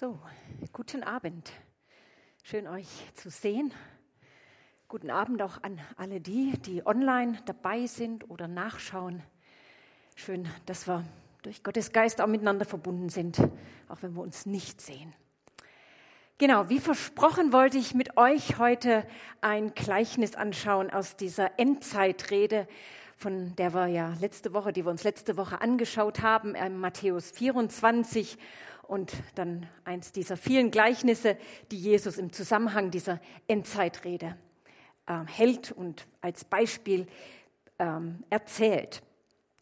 So, guten Abend. Schön euch zu sehen. Guten Abend auch an alle die, die online dabei sind oder nachschauen. Schön, dass wir durch Gottes Geist auch miteinander verbunden sind, auch wenn wir uns nicht sehen. Genau, wie versprochen wollte ich mit euch heute ein Gleichnis anschauen aus dieser Endzeitrede, von der wir ja letzte Woche, die wir uns letzte Woche angeschaut haben, in Matthäus 24 und dann eins dieser vielen Gleichnisse, die Jesus im Zusammenhang dieser Endzeitrede äh, hält und als Beispiel ähm, erzählt.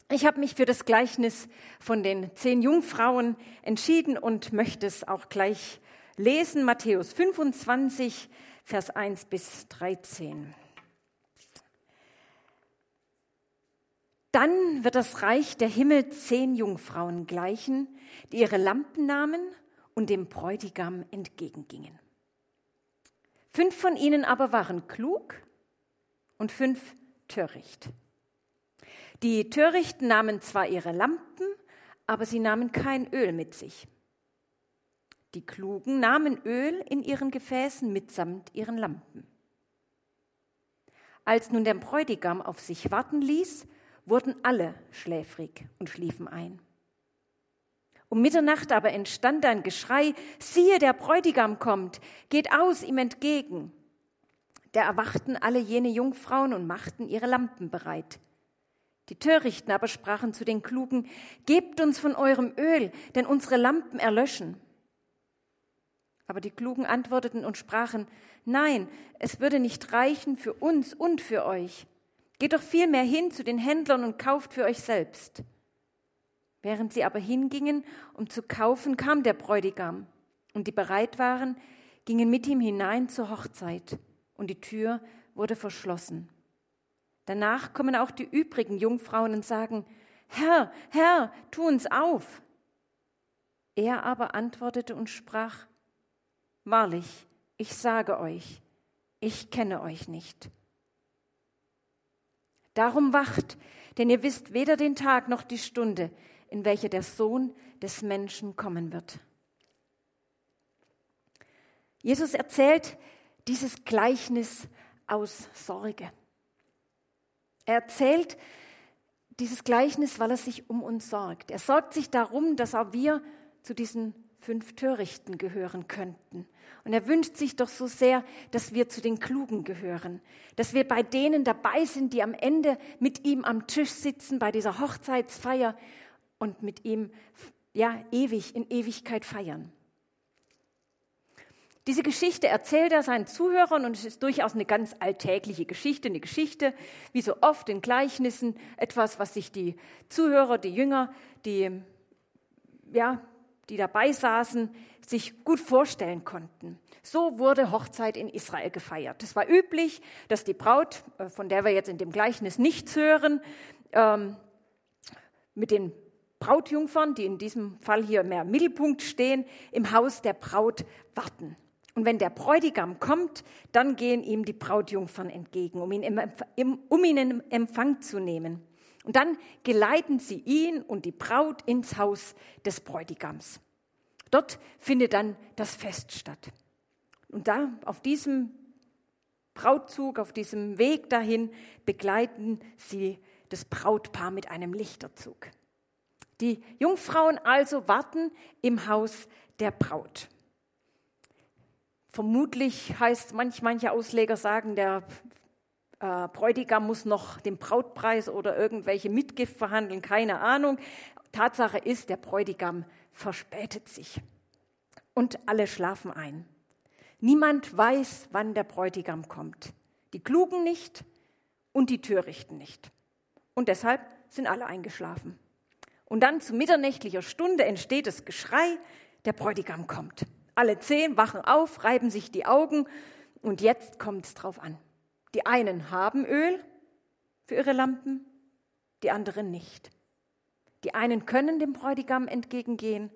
Ich habe mich für das Gleichnis von den zehn Jungfrauen entschieden und möchte es auch gleich lesen. Matthäus 25, Vers 1 bis 13. Dann wird das Reich der Himmel zehn Jungfrauen gleichen, die ihre Lampen nahmen und dem Bräutigam entgegengingen. Fünf von ihnen aber waren klug und fünf töricht. Die Törichten nahmen zwar ihre Lampen, aber sie nahmen kein Öl mit sich. Die Klugen nahmen Öl in ihren Gefäßen mitsamt ihren Lampen. Als nun der Bräutigam auf sich warten ließ, wurden alle schläfrig und schliefen ein. Um Mitternacht aber entstand ein Geschrei, siehe, der Bräutigam kommt, geht aus ihm entgegen. Da erwachten alle jene Jungfrauen und machten ihre Lampen bereit. Die Törichten aber sprachen zu den Klugen, Gebt uns von eurem Öl, denn unsere Lampen erlöschen. Aber die Klugen antworteten und sprachen, Nein, es würde nicht reichen für uns und für euch. Geht doch vielmehr hin zu den Händlern und kauft für euch selbst. Während sie aber hingingen, um zu kaufen, kam der Bräutigam, und die bereit waren, gingen mit ihm hinein zur Hochzeit, und die Tür wurde verschlossen. Danach kommen auch die übrigen Jungfrauen und sagen, Herr, Herr, tu uns auf. Er aber antwortete und sprach, Wahrlich, ich sage euch, ich kenne euch nicht. Darum wacht, denn ihr wisst weder den Tag noch die Stunde, in welcher der Sohn des Menschen kommen wird. Jesus erzählt dieses Gleichnis aus Sorge. Er erzählt dieses Gleichnis, weil er sich um uns sorgt. Er sorgt sich darum, dass auch wir zu diesen fünf Törichten gehören könnten. Und er wünscht sich doch so sehr, dass wir zu den Klugen gehören, dass wir bei denen dabei sind, die am Ende mit ihm am Tisch sitzen bei dieser Hochzeitsfeier und mit ihm ja ewig in Ewigkeit feiern. Diese Geschichte erzählt er seinen Zuhörern und es ist durchaus eine ganz alltägliche Geschichte, eine Geschichte, wie so oft in Gleichnissen, etwas, was sich die Zuhörer, die Jünger, die ja, die dabei saßen, sich gut vorstellen konnten. So wurde Hochzeit in Israel gefeiert. Es war üblich, dass die Braut, äh, von der wir jetzt in dem Gleichnis nichts hören, ähm, mit den Brautjungfern, die in diesem Fall hier mehr im Mittelpunkt stehen, im Haus der Braut warten. Und wenn der Bräutigam kommt, dann gehen ihm die Brautjungfern entgegen, um ihn, um in Empfang zu nehmen. Und dann geleiten sie ihn und die Braut ins Haus des Bräutigams. Dort findet dann das Fest statt. Und da, auf diesem Brautzug, auf diesem Weg dahin, begleiten sie das Brautpaar mit einem Lichterzug. Die Jungfrauen also warten im Haus der Braut. Vermutlich heißt manch, manche Ausleger sagen, der äh, Bräutigam muss noch den Brautpreis oder irgendwelche Mitgift verhandeln, keine Ahnung. Tatsache ist, der Bräutigam verspätet sich und alle schlafen ein. Niemand weiß, wann der Bräutigam kommt. Die Klugen nicht und die Törichten nicht. Und deshalb sind alle eingeschlafen. Und dann zu mitternächtlicher Stunde entsteht das Geschrei, der Bräutigam kommt. Alle zehn wachen auf, reiben sich die Augen und jetzt kommt es drauf an. Die einen haben Öl für ihre Lampen, die anderen nicht. Die einen können dem Bräutigam entgegengehen,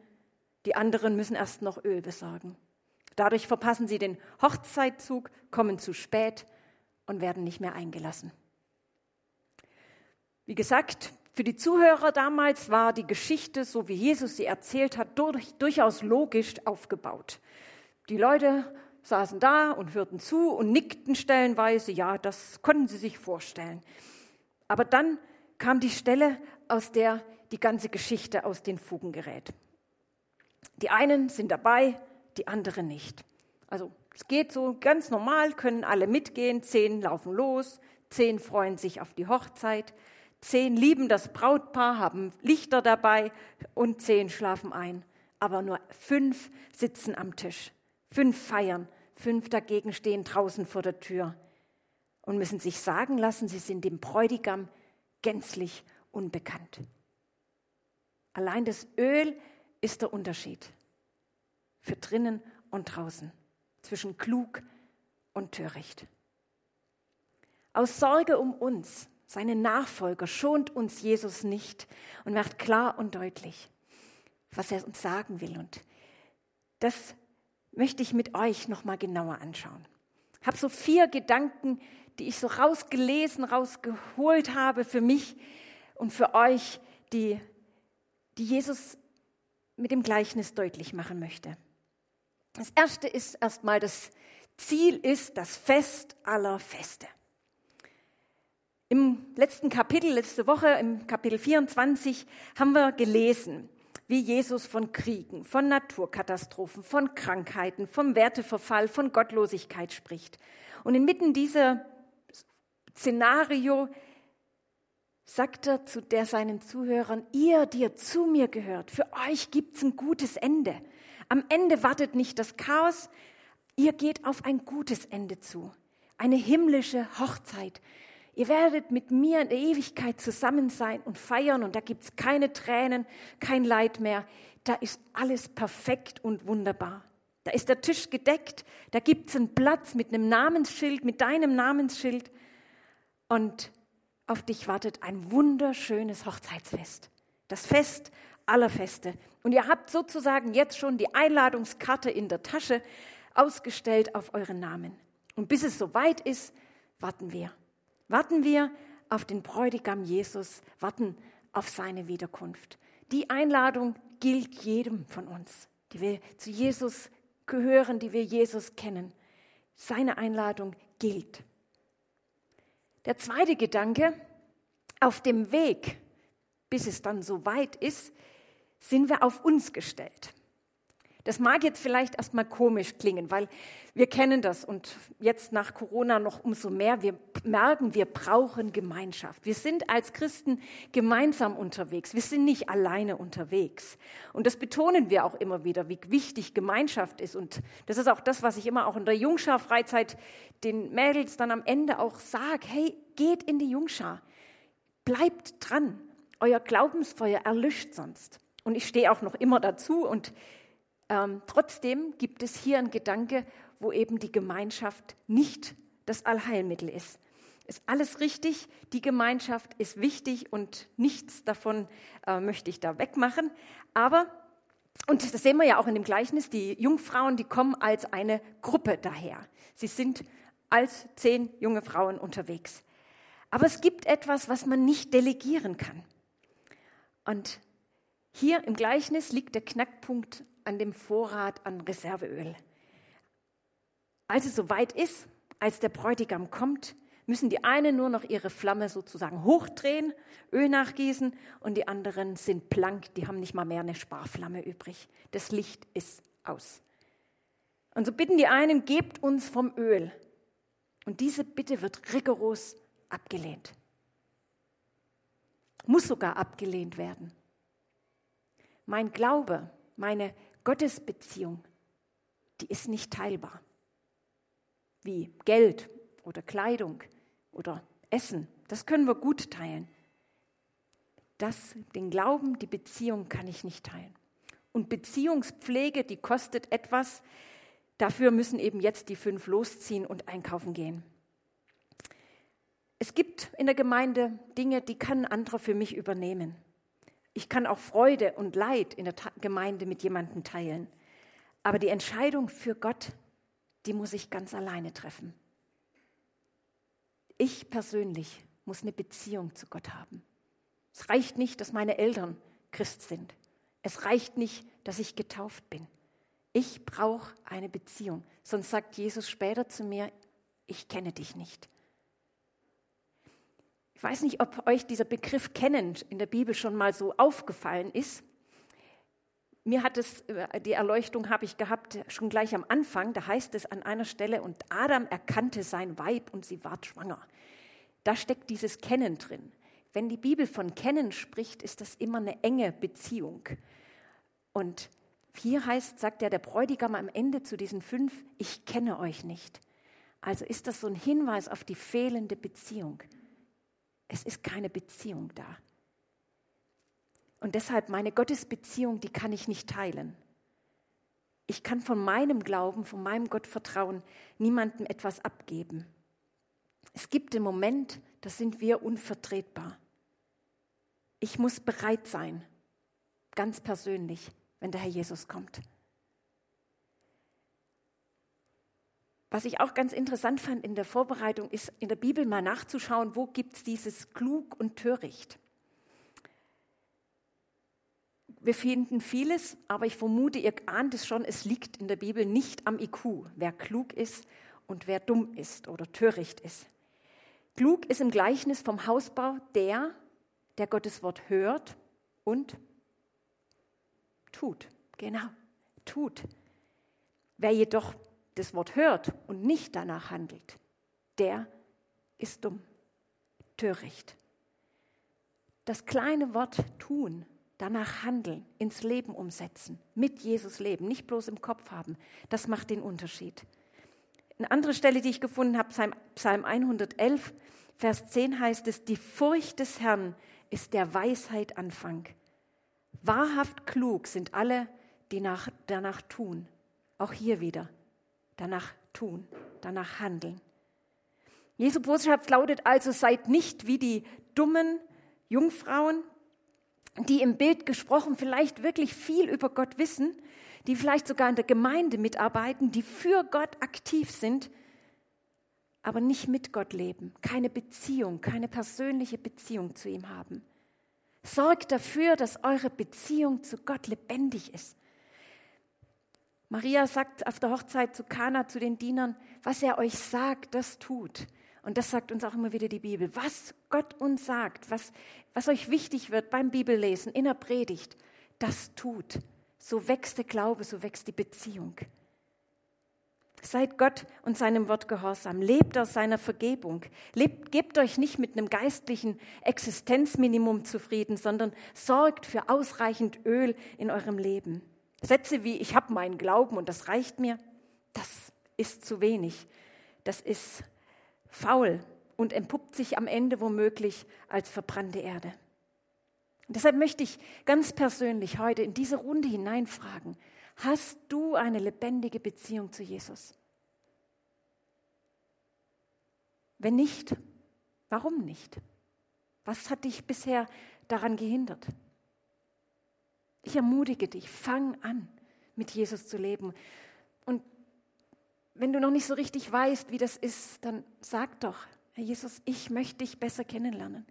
die anderen müssen erst noch Öl besorgen. Dadurch verpassen sie den Hochzeitzug, kommen zu spät und werden nicht mehr eingelassen. Wie gesagt, Für die Zuhörer damals war die Geschichte, so wie Jesus sie erzählt hat, durch, durchaus logisch aufgebaut. Die Leute saßen da und hörten zu und nickten stellenweise, ja, das konnten sie sich vorstellen. Aber dann kam die Stelle, aus der die ganze Geschichte aus den Fugen gerät. Die einen sind dabei, die anderen nicht. Also es geht so ganz normal, können alle mitgehen, zehn laufen los, zehn freuen sich auf die Hochzeit, zehn lieben das Brautpaar, haben Lichter dabei und zehn schlafen ein. Aber nur fünf sitzen am Tisch, fünf feiern, fünf dagegen stehen draußen vor der Tür und müssen sich sagen lassen, sie sind dem Bräutigam gänzlich unbekannt. Allein das Öl ist der Unterschied für drinnen und draußen, zwischen klug und töricht. Aus Sorge um uns, seine Nachfolger, schont uns Jesus nicht und macht klar und deutlich, was er uns sagen will. Und das möchte ich mit euch noch mal genauer anschauen. Ich habe so vier Gedanken, die ich so rausgelesen, rausgeholt habe für mich und für euch, die, die Jesus mit dem Gleichnis deutlich machen möchte. Das erste ist erstmal, das Ziel ist das Fest aller Feste. Im letzten Kapitel, letzte Woche, im Kapitel 24, haben wir gelesen, wie Jesus von Kriegen, von Naturkatastrophen, von Krankheiten, vom Werteverfall, von Gottlosigkeit spricht. Und inmitten dieser Szenario sagt er zu der seinen Zuhörern, ihr, die ihr zu mir gehört, für euch gibt's ein gutes Ende. Am Ende wartet nicht das Chaos, ihr geht auf ein gutes Ende zu. Eine himmlische Hochzeit. Ihr werdet mit mir in der Ewigkeit zusammen sein und feiern und da gibt's keine Tränen, kein Leid mehr. Da ist alles perfekt und wunderbar. Da ist der Tisch gedeckt, da gibt's einen Platz mit einem Namensschild, mit deinem Namensschild und auf dich wartet ein wunderschönes Hochzeitsfest. Das Fest aller Feste. Und ihr habt sozusagen jetzt schon die Einladungskarte in der Tasche ausgestellt auf euren Namen. Und bis es soweit ist, warten wir. Warten wir auf den Bräutigam Jesus, warten auf seine Wiederkunft. Die Einladung gilt jedem von uns, die wir zu Jesus gehören, die wir Jesus kennen. Seine Einladung gilt. Der zweite Gedanke, auf dem Weg, bis es dann so weit ist, sind wir auf uns gestellt. Das mag jetzt vielleicht erstmal komisch klingen, weil wir kennen das und jetzt nach Corona noch umso mehr. Wir merken, wir brauchen Gemeinschaft. Wir sind als Christen gemeinsam unterwegs. Wir sind nicht alleine unterwegs. Und das betonen wir auch immer wieder, wie wichtig Gemeinschaft ist. Und das ist auch das, was ich immer auch in der Jungschar-Freizeit den Mädels dann am Ende auch sage. Hey, geht in die Jungschar. Bleibt dran. Euer Glaubensfeuer erlischt sonst. Und ich stehe auch noch immer dazu. Und ähm, trotzdem gibt es hier einen Gedanke, wo eben die Gemeinschaft nicht das Allheilmittel ist. Ist alles richtig, die Gemeinschaft ist wichtig und nichts davon äh, möchte ich da wegmachen. Aber, und das sehen wir ja auch in dem Gleichnis, die Jungfrauen, die kommen als eine Gruppe daher. Sie sind als zehn junge Frauen unterwegs. Aber es gibt etwas, was man nicht delegieren kann. Und hier im Gleichnis liegt der Knackpunkt an dem Vorrat an Reserveöl. Als es soweit ist, als der Bräutigam kommt, müssen die einen nur noch ihre Flamme sozusagen hochdrehen, Öl nachgießen und die anderen sind blank, die haben nicht mal mehr eine Sparflamme übrig. Das Licht ist aus. Und so bitten die einen, gebt uns vom Öl. Und diese Bitte wird rigoros abgelehnt. Muss sogar abgelehnt werden. Mein Glaube, meine Gottesbeziehung, die ist nicht teilbar. Wie Geld oder Kleidung oder Essen, das können wir gut teilen. Das, den Glauben, die Beziehung kann ich nicht teilen. Und Beziehungspflege, die kostet etwas. Dafür müssen eben jetzt die fünf losziehen und einkaufen gehen. Es gibt in der Gemeinde Dinge, die kann andere für mich übernehmen. Ich kann auch Freude und Leid in der Gemeinde mit jemandem teilen. Aber die Entscheidung für Gott, die muss ich ganz alleine treffen. Ich persönlich muss eine Beziehung zu Gott haben. Es reicht nicht, dass meine Eltern Christ sind. Es reicht nicht, dass ich getauft bin. Ich brauche eine Beziehung. Sonst sagt Jesus später zu mir, ich kenne dich nicht. Ich weiß nicht, ob euch dieser Begriff kennend in der Bibel schon mal so aufgefallen ist. Mir hat es, äh, die Erleuchtung habe ich gehabt schon gleich am Anfang. Da heißt es an einer Stelle, und Adam erkannte sein Weib und sie ward schwanger. Da steckt dieses Kennen drin. Wenn die Bibel von Kennen spricht, ist das immer eine enge Beziehung. Und hier heißt, sagt ja der Bräutigam am Ende zu diesen fünf, ich kenne euch nicht. Also ist das so ein Hinweis auf die fehlende Beziehung. Es ist keine Beziehung da. Und deshalb meine Gottesbeziehung, die kann ich nicht teilen. Ich kann von meinem Glauben, von meinem Gottvertrauen niemandem etwas abgeben. Es gibt den Moment, da sind wir unvertretbar. Ich muss bereit sein, ganz persönlich, wenn der Herr Jesus kommt. Was ich auch ganz interessant fand in der Vorbereitung, ist in der Bibel mal nachzuschauen, wo gibt es dieses klug und töricht. Wir finden vieles, aber ich vermute, ihr ahnt es schon, es liegt in der Bibel nicht am IQ, wer klug ist und wer dumm ist oder töricht ist. Klug ist im Gleichnis vom Hausbau der, der Gottes Wort hört und tut. Genau, tut. Wer jedoch das Wort hört und nicht danach handelt, der ist dumm, töricht. Das kleine Wort tun, danach handeln, ins Leben umsetzen, mit Jesus leben, nicht bloß im Kopf haben, das macht den Unterschied. Eine andere Stelle, die ich gefunden habe, Psalm 111, Vers 10 heißt es, die Furcht des Herrn ist der Weisheit Anfang. Wahrhaft klug sind alle, die nach, danach tun. Auch hier wieder, danach tun, danach handeln. Jesu Botschaft lautet also, seid nicht wie die dummen Jungfrauen, die im Bild gesprochen vielleicht wirklich viel über Gott wissen, die vielleicht sogar in der Gemeinde mitarbeiten, die für Gott aktiv sind, aber nicht mit Gott leben, keine Beziehung, keine persönliche Beziehung zu ihm haben. Sorgt dafür, dass eure Beziehung zu Gott lebendig ist. Maria sagt auf der Hochzeit zu Kana zu den Dienern, was er euch sagt, das tut. Und das sagt uns auch immer wieder die Bibel. Was Gott uns sagt, was, was euch wichtig wird beim Bibellesen, in der Predigt, das tut. So wächst der Glaube, so wächst die Beziehung. Seid Gott und seinem Wort gehorsam. Lebt aus seiner Vergebung. Lebt, gebt euch nicht mit einem geistlichen Existenzminimum zufrieden, sondern sorgt für ausreichend Öl in eurem Leben. Sätze wie, ich habe meinen Glauben und das reicht mir, das ist zu wenig. Das ist faul und entpuppt sich am Ende womöglich als verbrannte Erde. Und deshalb möchte ich ganz persönlich heute in diese Runde hineinfragen, hast du eine lebendige Beziehung zu Jesus? Wenn nicht, warum nicht? Was hat dich bisher daran gehindert? Ich ermutige dich, fang an, mit Jesus zu leben. Und wenn du noch nicht so richtig weißt, wie das ist, dann sag doch, Herr Jesus, ich möchte dich besser kennenlernen.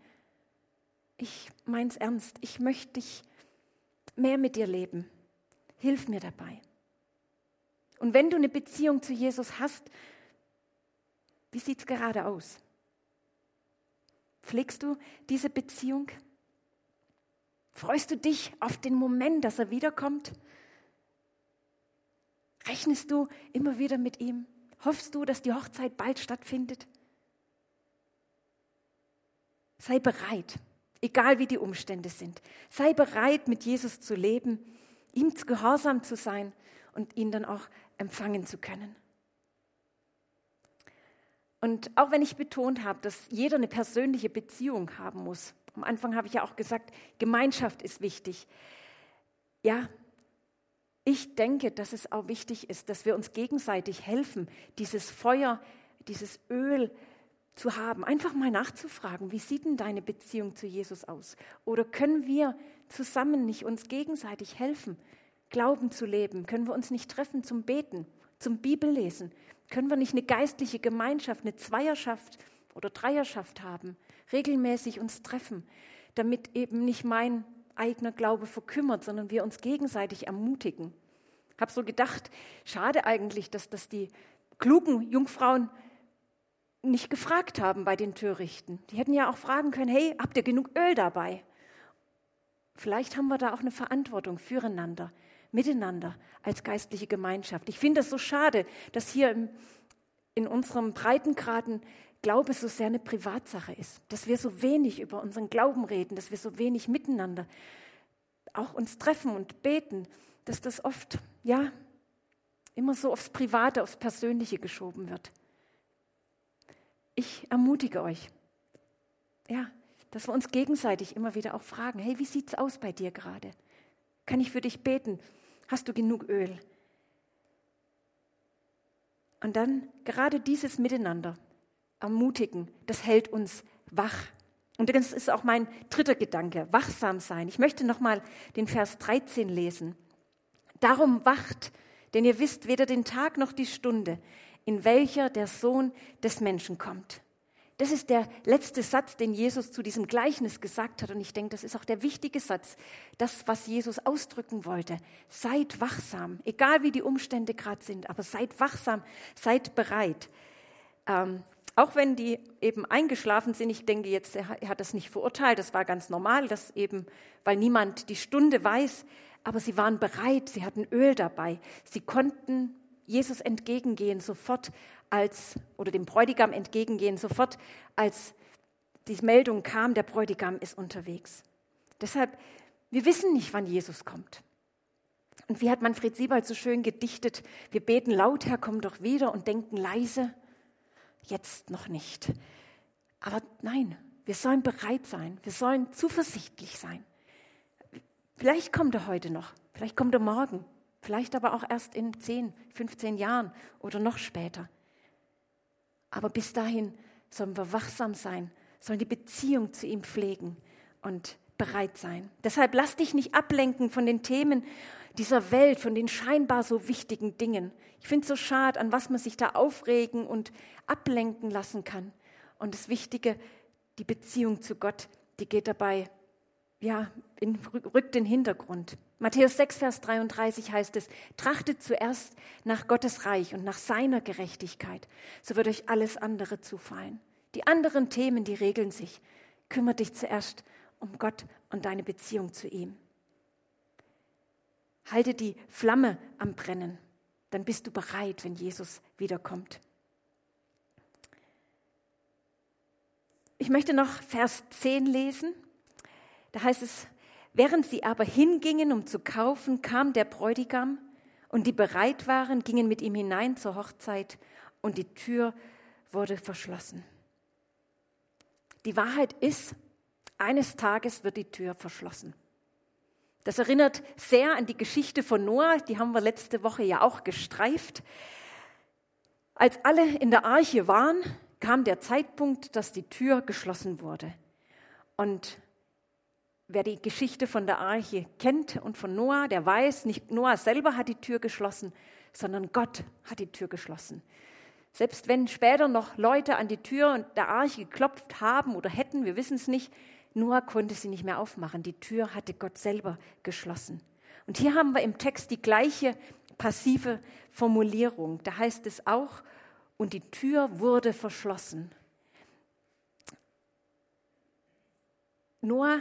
Ich mein's ernst. Ich möchte dich mehr mit dir leben. Hilf mir dabei. Und wenn du eine Beziehung zu Jesus hast, wie sieht es gerade aus? Pflegst du diese Beziehung? Freust du dich auf den Moment, dass er wiederkommt? Rechnest du immer wieder mit ihm? Hoffst du, dass die Hochzeit bald stattfindet? Sei bereit, egal wie die Umstände sind. Sei bereit, mit Jesus zu leben, ihm gehorsam zu sein und ihn dann auch empfangen zu können. Und auch wenn ich betont habe, dass jeder eine persönliche Beziehung haben muss, am Anfang habe ich ja auch gesagt, Gemeinschaft ist wichtig. Ja, ich denke, dass es auch wichtig ist, dass wir uns gegenseitig helfen, dieses Feuer, dieses Öl zu haben. Einfach mal nachzufragen, wie sieht denn deine Beziehung zu Jesus aus? Oder können wir zusammen nicht uns gegenseitig helfen, Glauben zu leben? Können wir uns nicht treffen zum Beten, zum Bibellesen? Können wir nicht eine geistliche Gemeinschaft, eine Zweierschaft oder Dreierschaft haben? Regelmäßig uns treffen, damit eben nicht mein eigener Glaube verkümmert, sondern wir uns gegenseitig ermutigen. Ich habe so gedacht, schade eigentlich, dass das die klugen Jungfrauen nicht gefragt haben bei den Törichten. Die hätten ja auch fragen können, hey, habt ihr genug Öl dabei? Vielleicht haben wir da auch eine Verantwortung füreinander, miteinander als geistliche Gemeinschaft. Ich finde es so schade, dass hier im, in unserem Breitengraden Glaube so sehr eine Privatsache ist, dass wir so wenig über unseren Glauben reden, dass wir so wenig miteinander auch uns treffen und beten, dass das oft, ja, immer so aufs Private, aufs Persönliche geschoben wird. Ich ermutige euch, ja, dass wir uns gegenseitig immer wieder auch fragen, hey, wie sieht's aus bei dir gerade? Kann ich für dich beten? Hast du genug Öl? Und dann gerade dieses Miteinander ermutigen, das hält uns wach. Und das ist auch mein dritter Gedanke, wachsam sein. Ich möchte nochmal den Vers 13 lesen. Darum wacht, denn ihr wisst weder den Tag noch die Stunde, in welcher der Sohn des Menschen kommt. Das ist der letzte Satz, den Jesus zu diesem Gleichnis gesagt hat. Und ich denke, das ist auch der wichtige Satz, das, was Jesus ausdrücken wollte. Seid wachsam, egal wie die Umstände gerade sind, aber seid wachsam, seid bereit. Ähm, auch wenn die eben eingeschlafen sind, ich denke jetzt, er hat das nicht verurteilt, das war ganz normal, dass eben, weil niemand die Stunde weiß, aber sie waren bereit, sie hatten Öl dabei, sie konnten Jesus entgegengehen sofort als, oder dem Bräutigam entgegengehen sofort, als die Meldung kam, der Bräutigam ist unterwegs. Deshalb, wir wissen nicht, wann Jesus kommt. Und wie hat Manfred Siebald so schön gedichtet, wir beten laut, Herr, komm doch wieder und denken leise, jetzt noch nicht. Aber nein, wir sollen bereit sein, wir sollen zuversichtlich sein. Vielleicht kommt er heute noch, vielleicht kommt er morgen, vielleicht aber auch erst in 10, 15 Jahren oder noch später. Aber bis dahin sollen wir wachsam sein, sollen die Beziehung zu ihm pflegen und bereit sein. Deshalb lass dich nicht ablenken von den Themen dieser Welt, von den scheinbar so wichtigen Dingen. Ich finde es so schade, an was man sich da aufregen und ablenken lassen kann. Und das Wichtige, die Beziehung zu Gott, die geht dabei, ja, in, rückt in den Hintergrund. Matthäus 6, Vers 33 heißt es, trachtet zuerst nach Gottes Reich und nach seiner Gerechtigkeit, so wird euch alles andere zufallen. Die anderen Themen, die regeln sich. Kümmere dich zuerst um Gott und deine Beziehung zu ihm. Halte die Flamme am Brennen, dann bist du bereit, wenn Jesus wiederkommt. Ich möchte noch Vers 10 lesen. Da heißt es, Während sie aber hingingen, um zu kaufen, kam der Bräutigam und die bereit waren, gingen mit ihm hinein zur Hochzeit und die Tür wurde verschlossen. Die Wahrheit ist, eines Tages wird die Tür verschlossen. Das erinnert sehr an die Geschichte von Noah, die haben wir letzte Woche ja auch gestreift. Als alle in der Arche waren, kam der Zeitpunkt, dass die Tür geschlossen wurde. Und Wer die Geschichte von der Arche kennt und von Noah, der weiß, nicht Noah selber hat die Tür geschlossen, sondern Gott hat die Tür geschlossen. Selbst wenn später noch Leute an die Tür der Arche geklopft haben oder hätten, wir wissen es nicht, Noah konnte sie nicht mehr aufmachen. Die Tür hatte Gott selber geschlossen. Und hier haben wir im Text die gleiche passive Formulierung. Da heißt es auch, und die Tür wurde verschlossen. Noah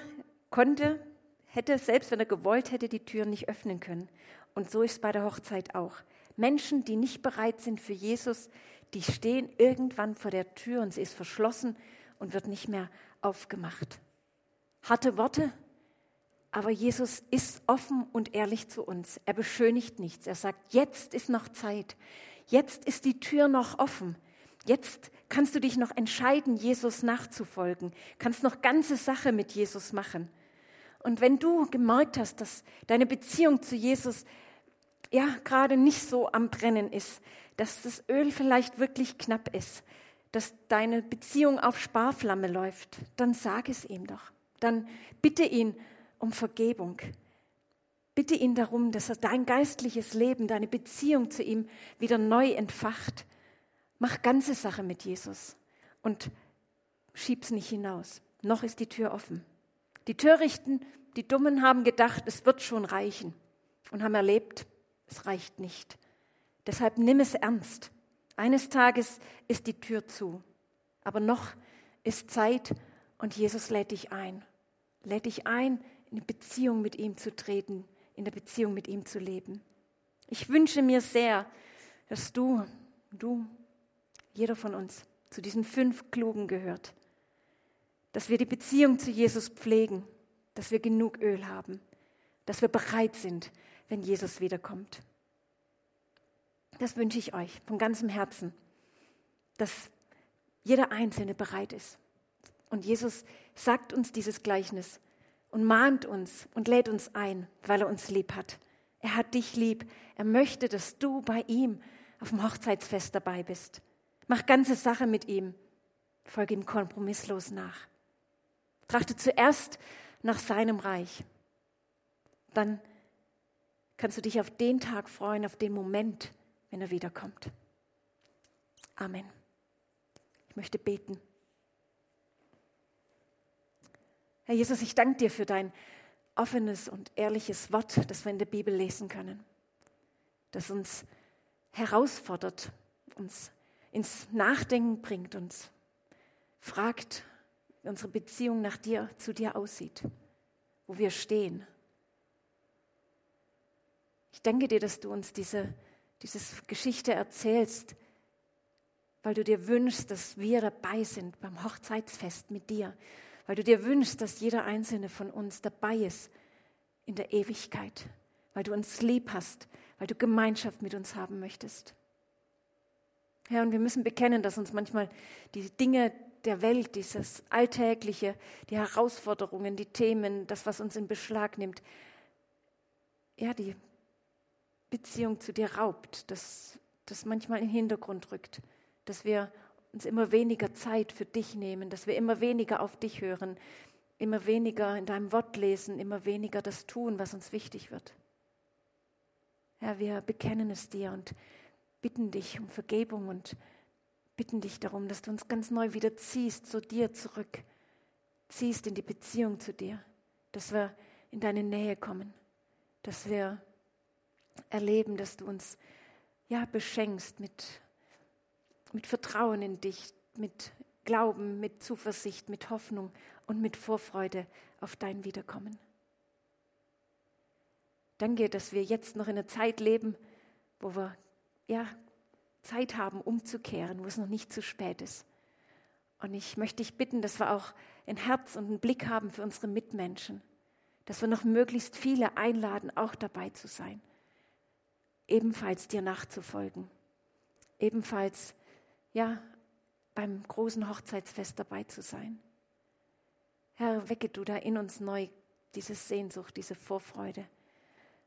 konnte, hätte, selbst wenn er gewollt hätte, die Tür nicht öffnen können. Und so ist es bei der Hochzeit auch. Menschen, die nicht bereit sind für Jesus, die stehen irgendwann vor der Tür und sie ist verschlossen und wird nicht mehr aufgemacht. Harte Worte, aber Jesus ist offen und ehrlich zu uns. Er beschönigt nichts. Er sagt, jetzt ist noch Zeit. Jetzt ist die Tür noch offen. Jetzt kannst du dich noch entscheiden, Jesus nachzufolgen. Kannst noch ganze Sache mit Jesus machen. Und wenn du gemerkt hast, dass deine Beziehung zu Jesus ja gerade nicht so am Brennen ist, dass das Öl vielleicht wirklich knapp ist, dass deine Beziehung auf Sparflamme läuft, dann sag es ihm doch. Dann bitte ihn um Vergebung. Bitte ihn darum, dass er dein geistliches Leben, deine Beziehung zu ihm wieder neu entfacht. Mach ganze Sache mit Jesus und schieb's nicht hinaus. Noch ist die Tür offen. Die Törichten, die Dummen haben gedacht, es wird schon reichen und haben erlebt, es reicht nicht. Deshalb nimm es ernst. Eines Tages ist die Tür zu, aber noch ist Zeit und Jesus lädt dich ein. Lädt dich ein, in Beziehung mit ihm zu treten, in der Beziehung mit ihm zu leben. Ich wünsche mir sehr, dass du, du, jeder von uns zu diesen fünf Klugen gehört, dass wir die Beziehung zu Jesus pflegen, dass wir genug Öl haben, dass wir bereit sind, wenn Jesus wiederkommt. Das wünsche ich euch von ganzem Herzen, dass jeder Einzelne bereit ist. Und Jesus sagt uns dieses Gleichnis und mahnt uns und lädt uns ein, weil er uns lieb hat. Er hat dich lieb. Er möchte, dass du bei ihm auf dem Hochzeitsfest dabei bist. Mach ganze Sache mit ihm. Folge ihm kompromisslos nach. Trachte zuerst nach seinem Reich. Dann kannst du dich auf den Tag freuen, auf den Moment, wenn er wiederkommt. Amen. Ich möchte beten. Herr Jesus, ich danke dir für dein offenes und ehrliches Wort, das wir in der Bibel lesen können, das uns herausfordert, uns ins Nachdenken bringt, uns fragt, wie unsere Beziehung nach dir, zu dir aussieht, wo wir stehen. Ich danke dir, dass du uns diese, diese Geschichte erzählst, weil du dir wünschst, dass wir dabei sind beim Hochzeitsfest mit dir, weil du dir wünschst, dass jeder einzelne von uns dabei ist in der Ewigkeit, weil du uns lieb hast, weil du Gemeinschaft mit uns haben möchtest. Ja, und wir müssen bekennen, dass uns manchmal die Dinge der Welt, dieses Alltägliche, die Herausforderungen, die Themen, das, was uns in Beschlag nimmt, ja, die Beziehung zu dir raubt, dass das manchmal in den Hintergrund rückt, dass wir uns immer weniger Zeit für dich nehmen, dass wir immer weniger auf dich hören, immer weniger in deinem Wort lesen, immer weniger das tun, was uns wichtig wird. Herr, ja, wir bekennen es dir und bitten dich um Vergebung und bitten dich darum, dass du uns ganz neu wieder ziehst, zu dir zurück, ziehst in die Beziehung zu dir, dass wir in deine Nähe kommen, dass wir erleben, dass du uns ja beschenkst mit, mit Vertrauen in dich, mit Glauben, mit Zuversicht, mit Hoffnung und mit Vorfreude auf dein Wiederkommen. Danke, dass wir jetzt noch in einer Zeit leben, wo wir ja, Zeit haben, umzukehren, wo es noch nicht zu spät ist. Und ich möchte dich bitten, dass wir auch ein Herz und einen Blick haben für unsere Mitmenschen, dass wir noch möglichst viele einladen, auch dabei zu sein, ebenfalls dir nachzufolgen, ebenfalls ja beim großen Hochzeitsfest dabei zu sein. Herr, wecke du da in uns neu diese Sehnsucht, diese Vorfreude.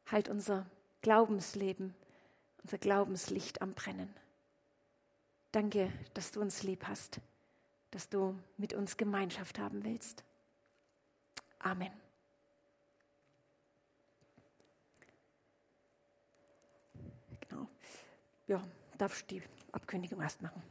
Halt unser Glaubensleben unser Glaubenslicht am Brennen. Danke, dass du uns lieb hast, dass du mit uns Gemeinschaft haben willst. Amen. Genau. Ja, darfst du die Abkündigung erst machen.